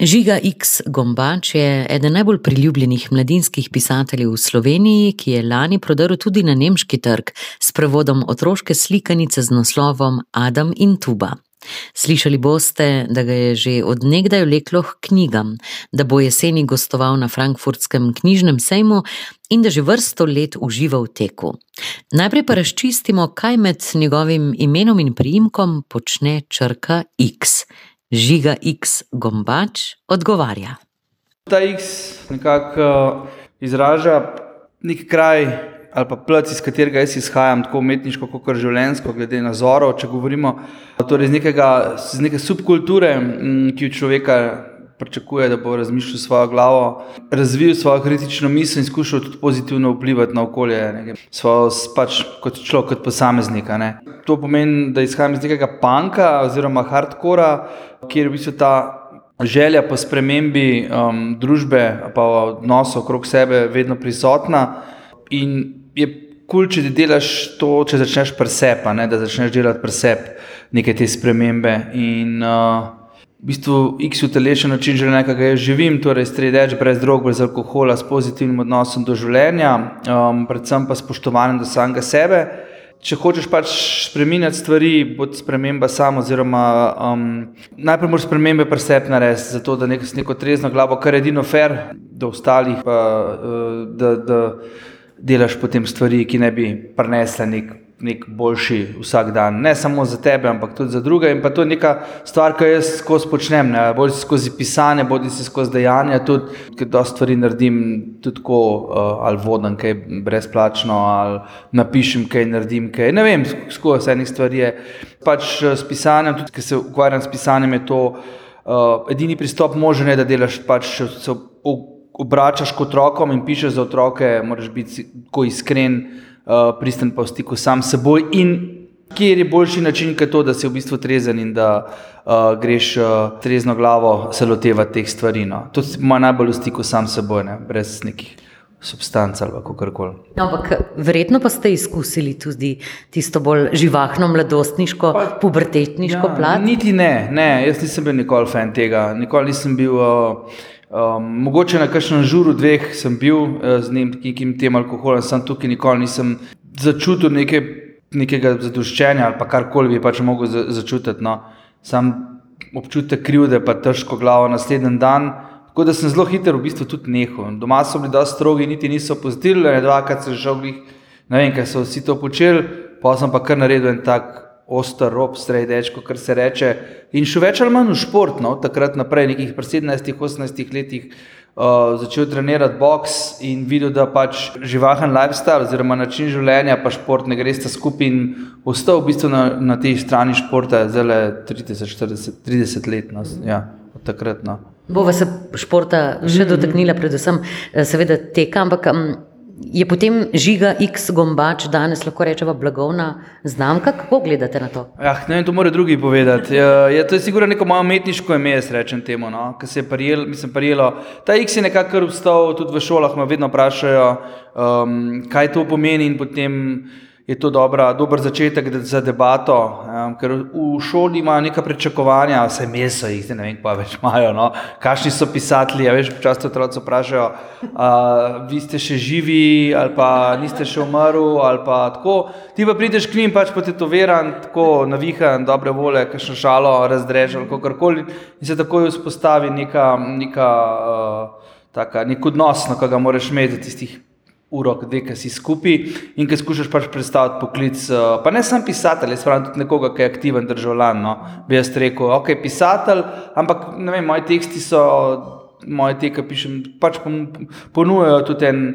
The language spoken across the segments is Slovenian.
Žiga X. Gombač je eden najbolj priljubljenih mladinskih pisateljev v Sloveniji, ki je lani prodrl tudi na nemški trg s prevodom otroške slikanice z naslovom Adam in Tuba. Slišali boste, da ga je že odnegdaj vleklo k knjigam, da bo jeseni gostoval na frankfurtskem knjižnem sejmu in da že vrsto let uživa v teku. Najprej pa razčistimo, kaj med njegovim imenom in priimkom počne črka X. Žiga X Gombač odgovarja. Ta X nekako uh, izraža nek kraj ali pa plec, iz katerega jaz izhajam, tako umetniško, kot življenjsko, glede na zoro. Če govorimo torej iz, nekega, iz neke subkulture, mm, ki jo človeka pričakuje, da bo razmišljal svojo glavo, razvil svojo kritično misel in skušal tudi pozitivno vplivati na okolje, nekaj, svojo, pač kot človek, kot posameznika. Ne. To pomeni, da izhajam iz nekega panka oziroma hardcora, kjer je v bistvu ta želja po spremembi um, družbe, pa odnosov okrog sebe, vedno prisotna. In je kul, cool, če ti delaš to, če začneš presep, da začneš delati presep neke te spremembe. In, uh, v bistvu X utelešen način življenja, ki ga jaz živim, torej stredeč, brez drog, brez alkohola, s pozitivnim odnosom do življenja, um, predvsem pa spoštovanjem do samega sebe. Če hočeš pač spremenjati stvari, bo sprememba sama, oziroma um, najprej moraš spremembe presep narediti, zato da nek, neko trezno glavo, kar je edino fair do ostalih, pa uh, da, da delaš potem stvari, ki ne bi prinesle nek nek boljši vsak dan, ne samo za tebe, ampak tudi za druge. In pa to je neka stvar, ki jo jaz skozi počnem, ne bodi si skozi pisanje, bodi si skozi dejanja, tudi ker dosta stvari naredim, tudi tako uh, ali vodim kaj brezplačno, ali napišem kaj, naredim kaj. Ne vem, skozi enih stvari je. Pač eh, s pisanjem, tudi ker se ukvarjam s pisanjem, je to uh, edini pristop možen, je, da delaš pač se obračaš kot otrokom in pišeš za otroke, moraš biti tako iskren. Eh, pristen pa v stiku sam s seboj. In kje je boljši način, kot to, da si v bistvu trezen in da uh, greš uh, trezno glavo se lotevati teh stvari. No. To si ima najbolj v stiku sam s seboj, ne? brez nekih. Substanca ali kako koli. No, ampak verjetno pa ste izkusili tudi tisto bolj živahno, mladostniško, pa, pubertetniško ja, plat? Niti ne, ne, jaz nisem bil nikoli fan tega. Nikoli nisem bil. Uh, Um, mogoče na kakšnem žuru, dveh sem bil uh, z nekim tem alkoholom, sem tukaj nikoli nisem začutil neke, nekega zadoščenja ali karkoli bi pač mogel za, začutiti. No. Sam občutek krivde, pa težko glavo naslednji dan. Tako da sem zelo hiter v bistvu tudi nehal. Doma so bili dosti strogi, niti niso pozitili, ne dvakrat sem žal, ne vem, kaj so vsi to počeli, pa sem pa kar naredil en tak oster rob, sredečko, kar se reče. In še več ali manj v šport, no, takrat naprej, nekih 17-18 letih, uh, začel trenirati boks in videl, da pač živahen lifestyle oziroma način življenja, pa šport ne gre sta skupaj in ostal v bistvu na, na tej strani športa zelo 30-40 let. No, ja, od takrat. No. Bova se športa še mhm. dotaknila, predvsem eh, seveda teka, ampak. Um, je potem žiga X gombač danes lahko rečemo blagovna znamka? Kako gledate na to? Ja, ne vem, to morajo drugi povedati. Ja, je, to je sigurno neko malo umetniško ime, jaz rečem temu, no? ki se je prijelo, mislim, prijelo. Ta X je nekako vstal, tudi v šolah me vedno vprašajo, um, kaj to pomeni in potem je to dobra, dober začetek za debato, um, ker v šoli imajo neka pričakovanja, vse meso jih ne vem, pa več imajo. No? Kakšni so pisatelji, ja, veš, včasih otroci vprašajo, uh, vi ste še živi ali pa niste še umrli ali pa tako. Ti pa prideš k njim, pač potetoviran, tako navihan, dobre vole, kakšno šalo razdrež ali kakorkoli in se takoj vzpostavi neka, neka, uh, taka, nek odnos, na kaga moraš imeti tistih uro, dve, ki si skupaj in ki skušaš pač predstaviti poklic. Eh, pa ne samo pisatelj, jaz pravim tudi nekoga, ki je aktiven državljan. No. Bi jaz rekel, ok, pisatelj, ampak ne vem, moji teksti so, moje te, ki pišem, pač ponujajo tudi en,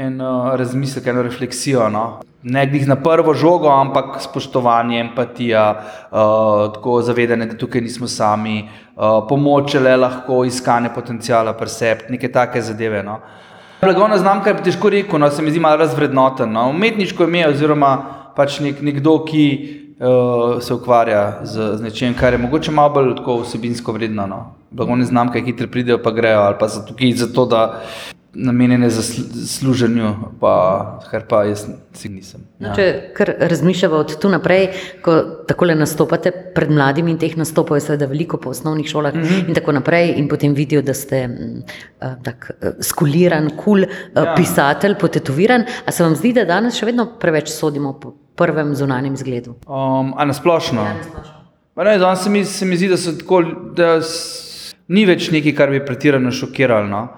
en uh, razmislek, eno refleksijo. No. Ne glih na prvo žogo, ampak spoštovanje, empatija, uh, tako zavedanje, da tukaj nismo sami, uh, pomoč le lahko, iskanje potencijala, percept, neke take zadeve. No. Uh, Blagovna znamka je težko reči, no, se mi zdi malo razvrednoten. No. Umetniško ime, oziroma pač nek, nekdo, ki uh, se ukvarja z, z nečem, kar je mogoče malo bolj vsebinsko vredno. No. Blagovne znamke hitro pridejo, pa grejo, ali pa so tukaj zato, da namenjene za služenju, pa kar pa jaz si nisem. No, ja. Če razmišljamo od tu naprej, ko tako le nastopate pred mladimi in teh nastopov je seveda veliko po osnovnih šolah mm -hmm. in tako naprej in potem vidijo, da ste uh, tak uh, skuliran, kul cool, uh, ja. pisatelj, potetoviran, a se vam zdi, da danes še vedno preveč sodimo po prvem zunanjem zgledu? Um, a nasplošno? Ja, ne, danes se mi, se mi zdi, da, tako, da ni več nekaj, kar bi pretirano šokiralo. No?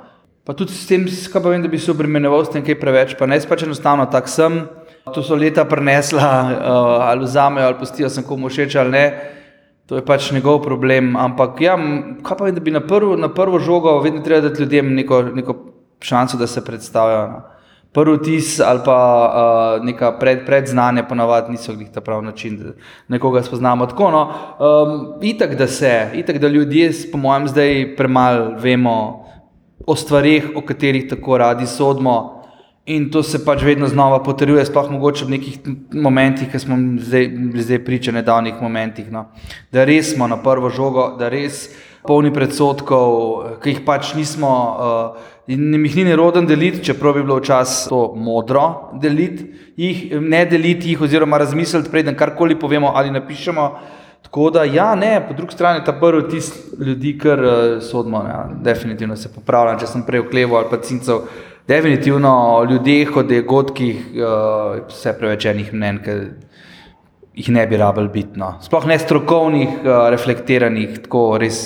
Pa tudi s tem, kaj pa vem, da bi se obremenjeval s tem, kaj preveč, pa ne pač enostavno tak sem. To so leta prenesla, uh, ali vzamejo, ali pustijo, sem komu všeč ali ne. To je pač njegov problem. Ampak, ja, kaj pa vem, da bi na prvo, na prvo žogo vedno treba dati ljudem neko, neko šanso, da se predstavijo. No. Prvi vtis ali pa uh, neka pred, predznanje, ponavadi niso jih ta pravi način, da nekoga spoznamo tako. No. Um, itak, da se, itak, da ljudje, po mojem, zdaj premalo vemo o stvarih, o katerih tako radi sodimo. In to se pač vedno znova potrjuje, sploh mogoče v nekih momentih, ki smo zdaj, zdaj priča, nedavnih momentih. No. Da res smo na prvo žogo, da res polni predsotkov, ki jih pač nismo, uh, in jih ni neroden deliti, čeprav bi bilo včasih to modro deliti, jih, ne deliti jih, oziroma razmisliti, preden karkoli povemo ali napišemo. Tako da, ja, ne, po drugi strani ta prvi tisti ljudi, uh, eh, sodimo, ja, definitivno se popravljam, če sem prej okleval ali pa cincov. Definitivno o ljudeh, o dogodkih, vse preveč enih mnen, ki jih ne bi rabili biti. No. Sploh ne strokovnih, uh, reflektiranih, tako res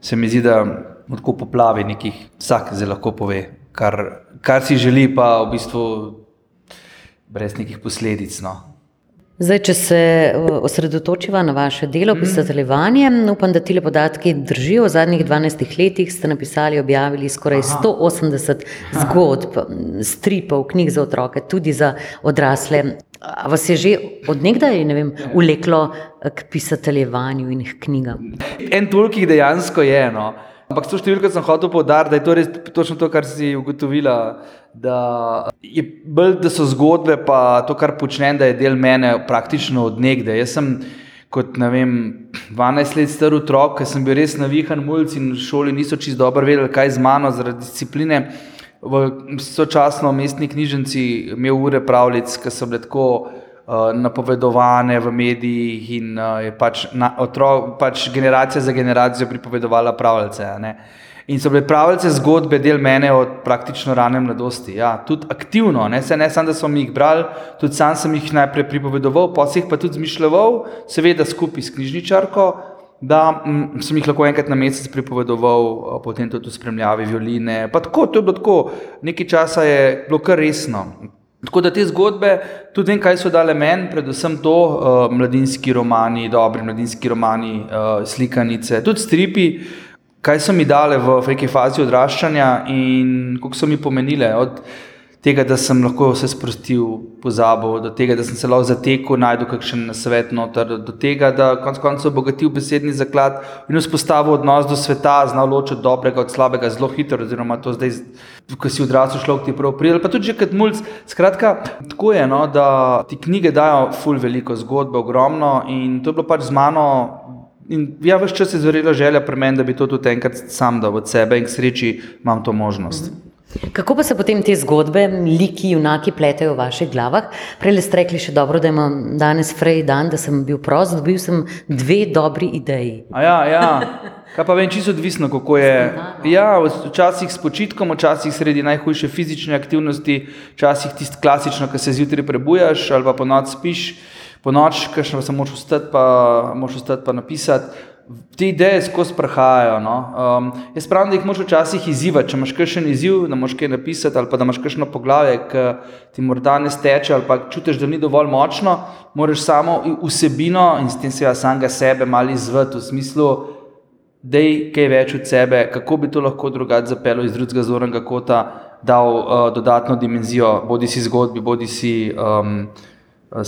se mi zdi, da lahko poplavi nekih, vsak zelo lahko pove, kar, kar si želi, pa v bistvu brez nekih posledic. No. Zdaj, če se osredotočiva na vaše delo, mhm. pisateljevanje, upam, da ti le podatki držijo. V zadnjih 12 letih ste napisali, objavili skoraj 180 zgodb, stripov, knjig za otroke, tudi za odrasle. A vas je že odnegdaj vleklo k pisateljevanju in k knjigam? En toliko jih dejansko je. No. Ampak s to številko sem hotel povdariti, da je to res točno to, kar si ugotovila. Da, je, bolj, da so zgodbe, pa to, kar počnem, da je del mene praktično od nekdaj. Jaz sem kot vem, 12 let star otrok, ki sem bil res navihan, mulci in v šoli niso čisto dobro vedeli, kaj z mano zaradi discipline. V sočasno mestni knjižnici imel ure pravljic, ki so bile tako. Eh, napovedovane v medijih in uh, je pač, na, otro, pač generacija za generacijo pripovedovala pravljice. In so bile pravljice zgodbe del mene od praktično rane mladosti. Ja, tudi aktivno, ne, ne samo, da sem jih bral, tudi sam sem jih najprej pripovedoval, potem pa tudi zmišljal, seveda skupaj s knjižničarko. Da m, mm, sem jih lahko enkrat na mesec pripovedoval, eh, potem tudi v spremljavi violine. Tako, to je bilo tako, nekaj časa je bilo kar resno. Tako da te zgodbe, tudi vem, kaj so dale meni, predvsem to, uh, mladinski romani, dobri mladinski romani, uh, slikanice, tudi stripi, kaj so mi dale v neki fazi odraščanja in kako so mi pomenile. Od, tega, da sem lahko vse sprostil, pozabil, do tega, da sem se lahko zatekel, najdel kakšen svet noter, do tega, da konec koncev obogatil besedni zaklad in vzpostavil odnos do sveta, znal ločiti dobrega od slabega zelo hitro, oziroma to zdaj, ko si odrasel človek, ti prav prijel, pa tudi že kot mulj. Skratka, tako je, no, da ti knjige dajo ful veliko zgodbe, ogromno in to je bilo pač z mano. In ja, vse čas je zverila želja pri meni, da bi to tudi enkrat sam dal od sebe in k sreči imam to možnost. -hmm. Kako pa se potem te zgodbe, liki, junaki pletejo v vaših glavah? Prej ste rekli še dobro, da imam danes frej dan, da sem bil prost, dobil sem dve dobri ideji. Ja, ja. Kaj pa vem, čisto odvisno, kako je. Ja, včasih s počitkom, včasih sredi najhujše fizične aktivnosti, včasih tisto klasično, ki se zjutraj prebujaš ali pa po noč spiš, po noč, ki še se moraš vstati pa, pa napisati te ideje skozi prahajajo. No. Um, jaz pravim, da jih moš včasih izzivati. Če imaš kakšen izziv, da moš kaj napisati, ali pa da imaš kakšno poglavje, ki ti morda ne steče, ali pa čutiš, da ni dovolj močno, moraš samo vsebino in s tem seveda samega sebe malo izvati v smislu, da je kaj več od sebe, kako bi to lahko drugače zapeljal iz drugega zornega kota, dal uh, dodatno dimenzijo, bodi si zgodbi, bodi si um, uh,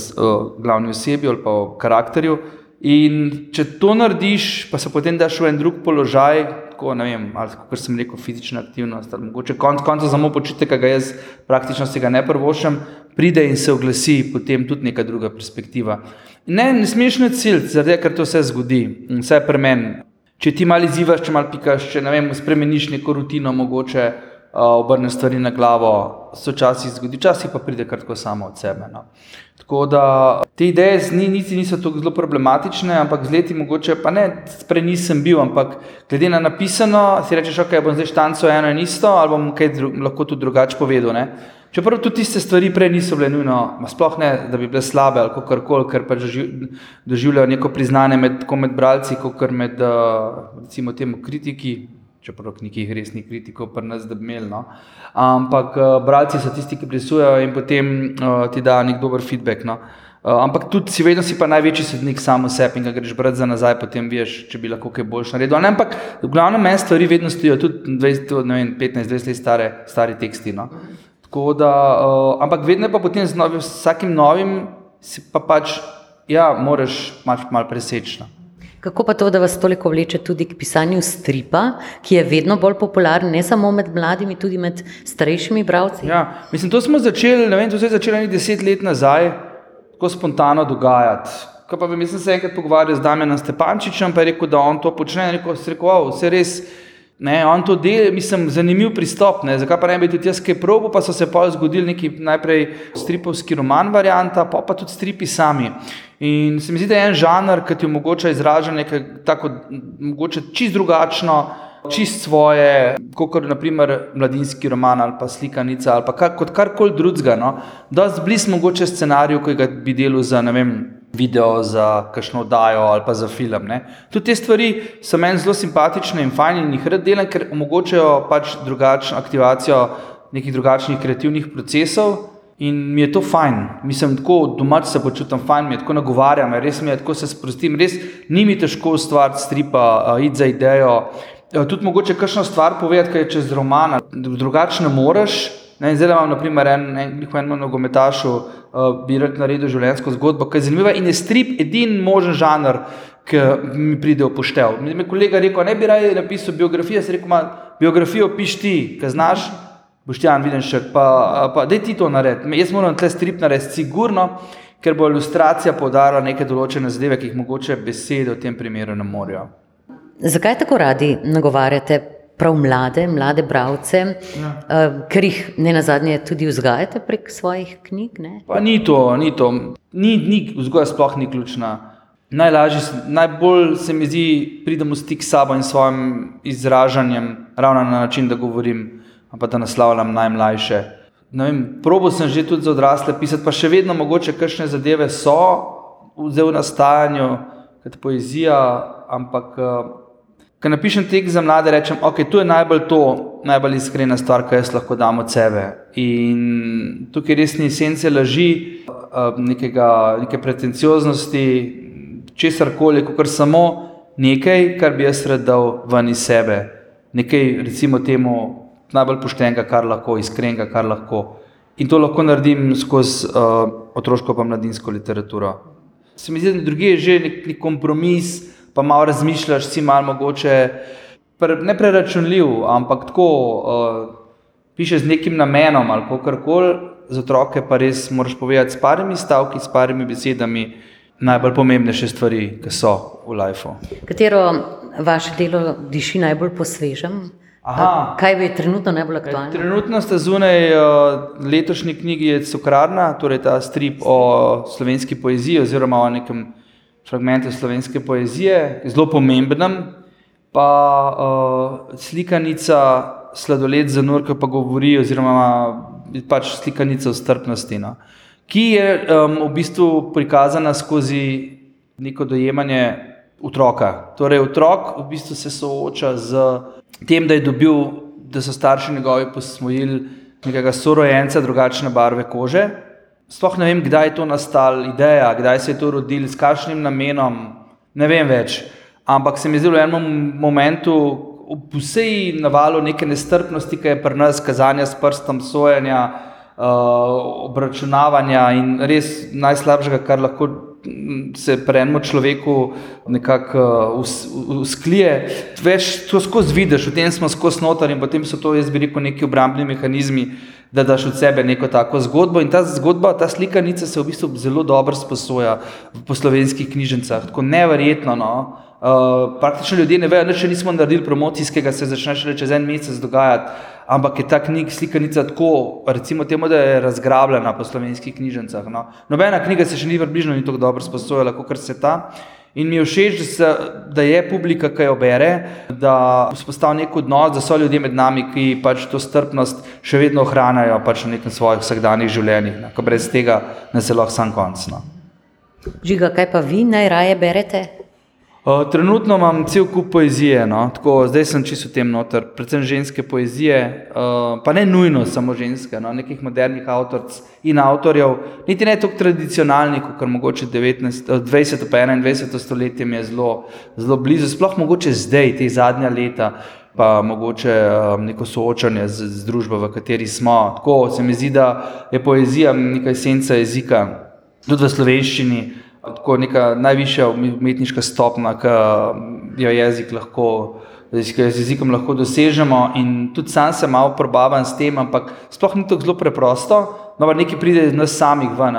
glavni osebi ali pa karakterju. In če to narediš, pa se potem daš v en drug položaj, tako ne vem, ali kot sem rekel, fizična aktivnost, ali mogoče konc konca samo počutek, ki ga jaz praktično se ga ne prvošam, pride in se oglasi potem tudi neka druga perspektiva. Ne, ne smeš ne cilj, zaradi ker to se zgodi, vse je premen. Če ti malo izzivaš, če malo pikaš, če ne vem, spremeniš neko rutino, mogoče obrne stvari na glavo, se včasih zgodi, včasih pa pride kar tako samo od sebe. No. Tako da te ideje ni, niti niso tako zelo problematične, ampak z leti mogoče, pa ne, prej nisem bil, ampak glede na napisano, si rečeš, ok, bom zdaj štanco eno in isto, ali bom kaj dru, lahko tudi drugače povedal. Ne. Čeprav tudi tiste stvari prej niso bile nujno, sploh ne, da bi bile slabe ali kar koli, ker pač doživljajo neko priznanje med, med bralci, kot med, recimo, temu kritiki, čeprav nekih resnih kritikov, pa nas da bi imeli. No. Ampak uh, bralci so tisti, ki prisujejo in potem uh, ti da nek dober feedback. No. Uh, ampak tudi si vedno si pa največji sodnik samo sebi in ga greš brati za nazaj, potem veš, če bi lahko kaj boljš naredil. Ne, ampak v glavnem meni stvari vedno stojijo, tudi 15-20 let stare, stari teksti. No. Da, uh, ampak vedno pa potem z novim, vsakim novim si pa pač, ja, moraš malo presečno. Kako pa to, da vas toliko vleče tudi k pisanju stripa, ki je vedno bolj popularen, ne samo med mladimi, tudi med starejšimi bralci? Ja, mislim, to smo začeli, ne vem, to se je začelo nekaj deset let nazaj, tako spontano dogajati. Ko pa vem, sem se enkrat pogovarjal z Damienom Stepančičem, pa je rekel, da on to počne, rekel, rekel, wow, vse res. Ne, on to dela, mislim, zanimiv pristop. Ne, zakaj pa ne bi tudi jaz kaj probo, pa so se pa zgodili neki najprej stripovski roman varianta, pa pa tudi stripi sami. In se mi zdi, da je en žanr, ki ti omogoča izražati nekaj tako, mogoče čist drugačno, čist svoje, kot naprimer mladinski roman ali pa slikanica ali pa kar, kot karkoli drugega. No. Da je blizu mogoče scenariju, ki ga bi delal za ne vem. Video za kakšno oddajo ali pa za film. Tudi te stvari so meni zelo simpatične in fajn in jih rad delam, ker omogočajo pač drugačno aktivacijo nekih drugačnih kreativnih procesov. In mi je to fajn, mislim, tako domač se počutim fajn, mi tako nagovarjam, res mi je tako se sprostim, res ni mi težko ustvariti stripa, uh, iti za idejo. Uh, tudi mogoče kakšno stvar povedati, kaj je čez roman, drugače ne moreš. Zdaj imam, na primer, en, en, en nogometašu, uh, bi rad naredil življenjsko zgodbo, ki je zanimiva in je strip edini možen žanr, ki mi pride v poštev. Mi je kolega rekel, ne bi raje napisal biografijo, jaz rekel, biografijo piš ti, ki znaš. Boštjan, vidiš, pa, pa da ti to naredi. Jaz moram te strip narediti, sigurno, ker bo ilustracija podarila neke določene zadeve, ki jih mogoče besede v tem primeru ne morejo. Zakaj tako radi nagovarjate prav mlade, mlade bralce, ja. uh, ker jih ne na zadnje tudi vzgajate prek svojih knjig? Ni to, ni to. Ni, ni, vzgoja sploh ni ključna. Najlažje, najbolj se mi zdi, pridemo v stik s sabo in svojim izražanjem, ravno na način, da govorim pa da naslavljam najmlajše. Probo sem že tudi za odrasle pisati, pa še vedno mogoče kakšne zadeve so v nastajanju, kot poezija, ampak ko napišem tek za mlade, rečem, ok, tu je najbolj to, najbolj iskrena stvar, kar jaz lahko dam od sebe. In tukaj res ni esence laži, nekega, neke pretencioznosti, česar koli, kot samo nekaj, kar bi jaz rad dal ven iz sebe. Nekaj, recimo, temu najbolj poštenega, kar lahko, iskrenega, kar lahko. In to lahko naredim skozi uh, otroško in mladinsko literaturo. Se mi zdi, da drugi je že nek, nek kompromis, pa malo razmišljaš, si malo mogoče pre, ne preračunljiv, ampak tako uh, pišeš z nekim namenom ali kar koli, za otroke pa res moraš povedati s parimi stavki, s parimi besedami najbolj pomembnejše stvari, ki so v lifeu. Katero vaše delo diši najbolj po svežem? Aha. Kaj je trenutno najbolj aktualno? Trenutno ste zunaj letošnji knjigi Cukrarna, torej ta strip o slovenski poeziji oziroma o nekem fragmentu slovenske poezije, zelo pomembnem, pa uh, slikanica Sladoled za Nurka pa govori oziroma pač slikanica o strpnosti, no, ki je um, v bistvu prikazana skozi neko dojemanje otroka. Torej, otrok v bistvu se sooča z tem, da je dobil, da so starši njegovi posvojili nekega sorojenca drugačne barve kože. Sploh ne vem, kdaj je to nastala ideja, kdaj se je to rodilo, s kakšnim namenom, ne vem več. Ampak se mi zdi v enem momentu, v vsej navalu neke nestrpnosti, ki je pri nas kazanja s prstom, sojenja, uh, obračunavanja in res najslabšega, kar lahko se pri enem človeku nekako usklije. Uh, Veš, to skozi vidiš, v tem smo skozi noter in potem so to, jaz bi rekel, neki obrambni mehanizmi, da daš od sebe neko tako zgodbo. In ta zgodba, ta slikanica se v bistvu zelo dobro sposoja po slovenskih knjižnicah, tako neverjetno. No? Uh, praktično ljudje ne vejo, da še nismo naredili promocijskega, se začne šele čez en mesec dogajati. Ampak je ta knjig, slikanica tako, recimo, temu, da je razgrabljena po slovenskih knjižnicah. No. Nobena knjiga se še ni vrbližno ni tako dobro sposojala, kot se ta. In mi je všeč, da, se, da je publika, ki jo bere, da vzpostavlja nek odnos, da so ljudje med nami, ki pač to strpnost še vedno ohranjajo pač v nekem svojih vsakdanjih življenjih. No. Brez tega ne se lahko sam konc. No. Žiga, kaj pa vi najraje berete? Uh, trenutno imam cel kup poezije, no? Tako, zdaj sem čisto tem noter, predvsem ženske poezije, uh, pa ne nujno samo ženske, no? nekih modernih avtoric in avtorjev, niti ne tako tradicionalnih, kot mogoče 19, 20. in 21. stoletje mi je zelo, zelo blizu, sploh mogoče zdaj, te zadnja leta, pa mogoče um, neko soočanje z, z družbo, v kateri smo. Tako se mi zdi, da je poezija neka esenca jezika, tudi v slovenščini tako neka najvišja umetniška stopna, ki jo jezik lahko. Z jezikom lahko dosežemo, in tudi sam sem malo probavan s tem, ampak sploh ni tako zelo preprosto, no, nekaj pride iz nas samih ven.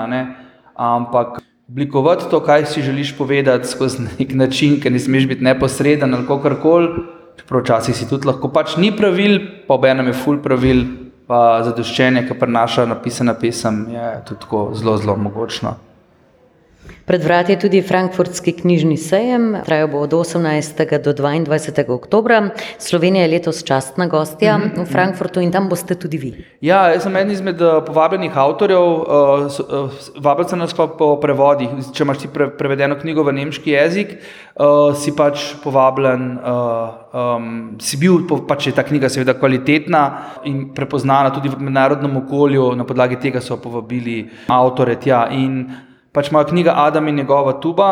Ampak oblikovati to, kaj si želiš povedati skozi nek način, ki ne smeš biti neposreden ali kako koli, čeprav včasih si tudi lahko, pač ni pravil, pa ob enem je full pravil, pa zadoščenje, ki prenaša napisana pesem, je tudi zelo, zelo mogočno. Pred vrati je tudi Frankfurtski knjižni sejem, trajal bo od 18. do 22. oktobra. Slovenija je letos častna gostja mm -hmm. v Frankfurtu in tam boste tudi vi. Ja, jaz sem eden izmed eh, povabljenih avtorjev, uh, vabil sem nas pa po prevodih. Če imaš ti pre, prevedeno knjigo v nemški jezik, uh, si pač povabljen. Uh, um, si bil, pač je ta knjiga seveda kvalitetna in prepoznana tudi v mednarodnem okolju, na podlagi tega so povabili avtore tja. In, pač moja knjiga Adam in njegova tuba,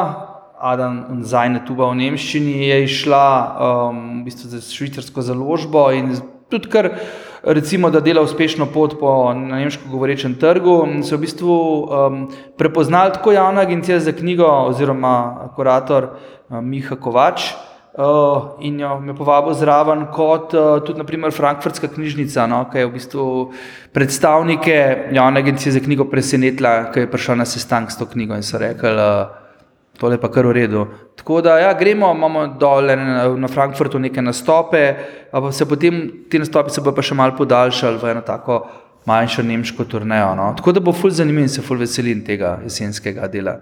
Adam in zajne tuba v Nemščini, je išla um, v bistvu za švicarsko založbo in tudi kar. Recimo, da dela uspešno pot po nemško govorečem trgu, so v bistvu um, prepoznali tako javna agencija za knjigo, oziroma kurator um, Miha Kovač, uh, in jo me povabil zraven, kot uh, tudi naprimer Frankfurtska knjižnica, no, ki je v bistvu predstavnike javne agencije za knjigo presenetila, ki je prišla na sestanek s to knjigo in so rekli, uh, tole pa kar v redu. Tako da ja, gremo, imamo dole na Frankfurtu neke nastope, pa se potem ti nastopi se bo pa še mal podaljšali v eno tako manjšo nemško turnejo. No. Tako da bo ful zanimiv in se ful veselim tega jesenskega dela.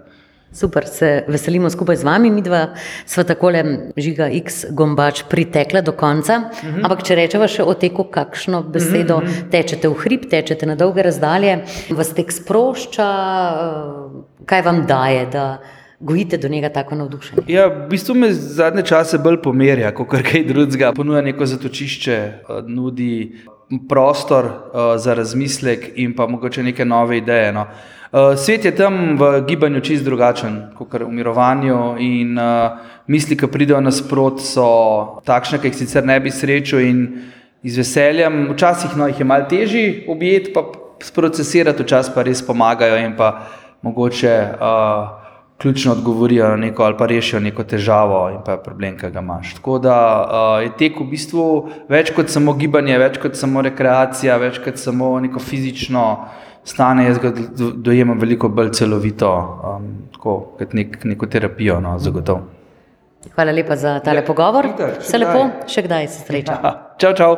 Super, se veselimo skupaj z vami, mi dva sva takole žiga X gombač pritekla do konca. Uh mhm. -huh. Ampak če rečeva še o teku, kakšno besedo uh mhm, -huh. Mhm. tečete v hrib, tečete na dolge razdalje, vas tek sprošča, eh, kaj vam daje, da gojite do njega tako navdušenje? Ja, v bistvu me zadnje čase bolj pomerja, kot kaj drugega. Ponuja neko zatočišče, eh, nudi prostor uh, za razmislek in pa mogoče neke nove ideje. No. Uh, svet je tam v gibanju čist drugačen, kot v mirovanju, in uh, misli, ki pridejo nasprot, so takšne, ki jih sicer ne bi srečal in z veseljem. Včasih no, jih je malo težje objeti, pa sprocesirati, včasih pa res pomagajo in pa mogoče. Uh, ključno odgovorijo na neko ali pa rešijo neko težavo in pa problem, ki ga imaš. Tako da uh, je tek v bistvu več kot samo gibanje, več kot samo rekreacija, več kot samo neko fizično stanje. Jaz ga dojemam veliko bolj celovito, um, tako, kot nek, neko terapijo, no, zagotovo. Hvala lepa za tale ja, pogovor. Vse lepo, še kdaj se srečamo. Čau, čau.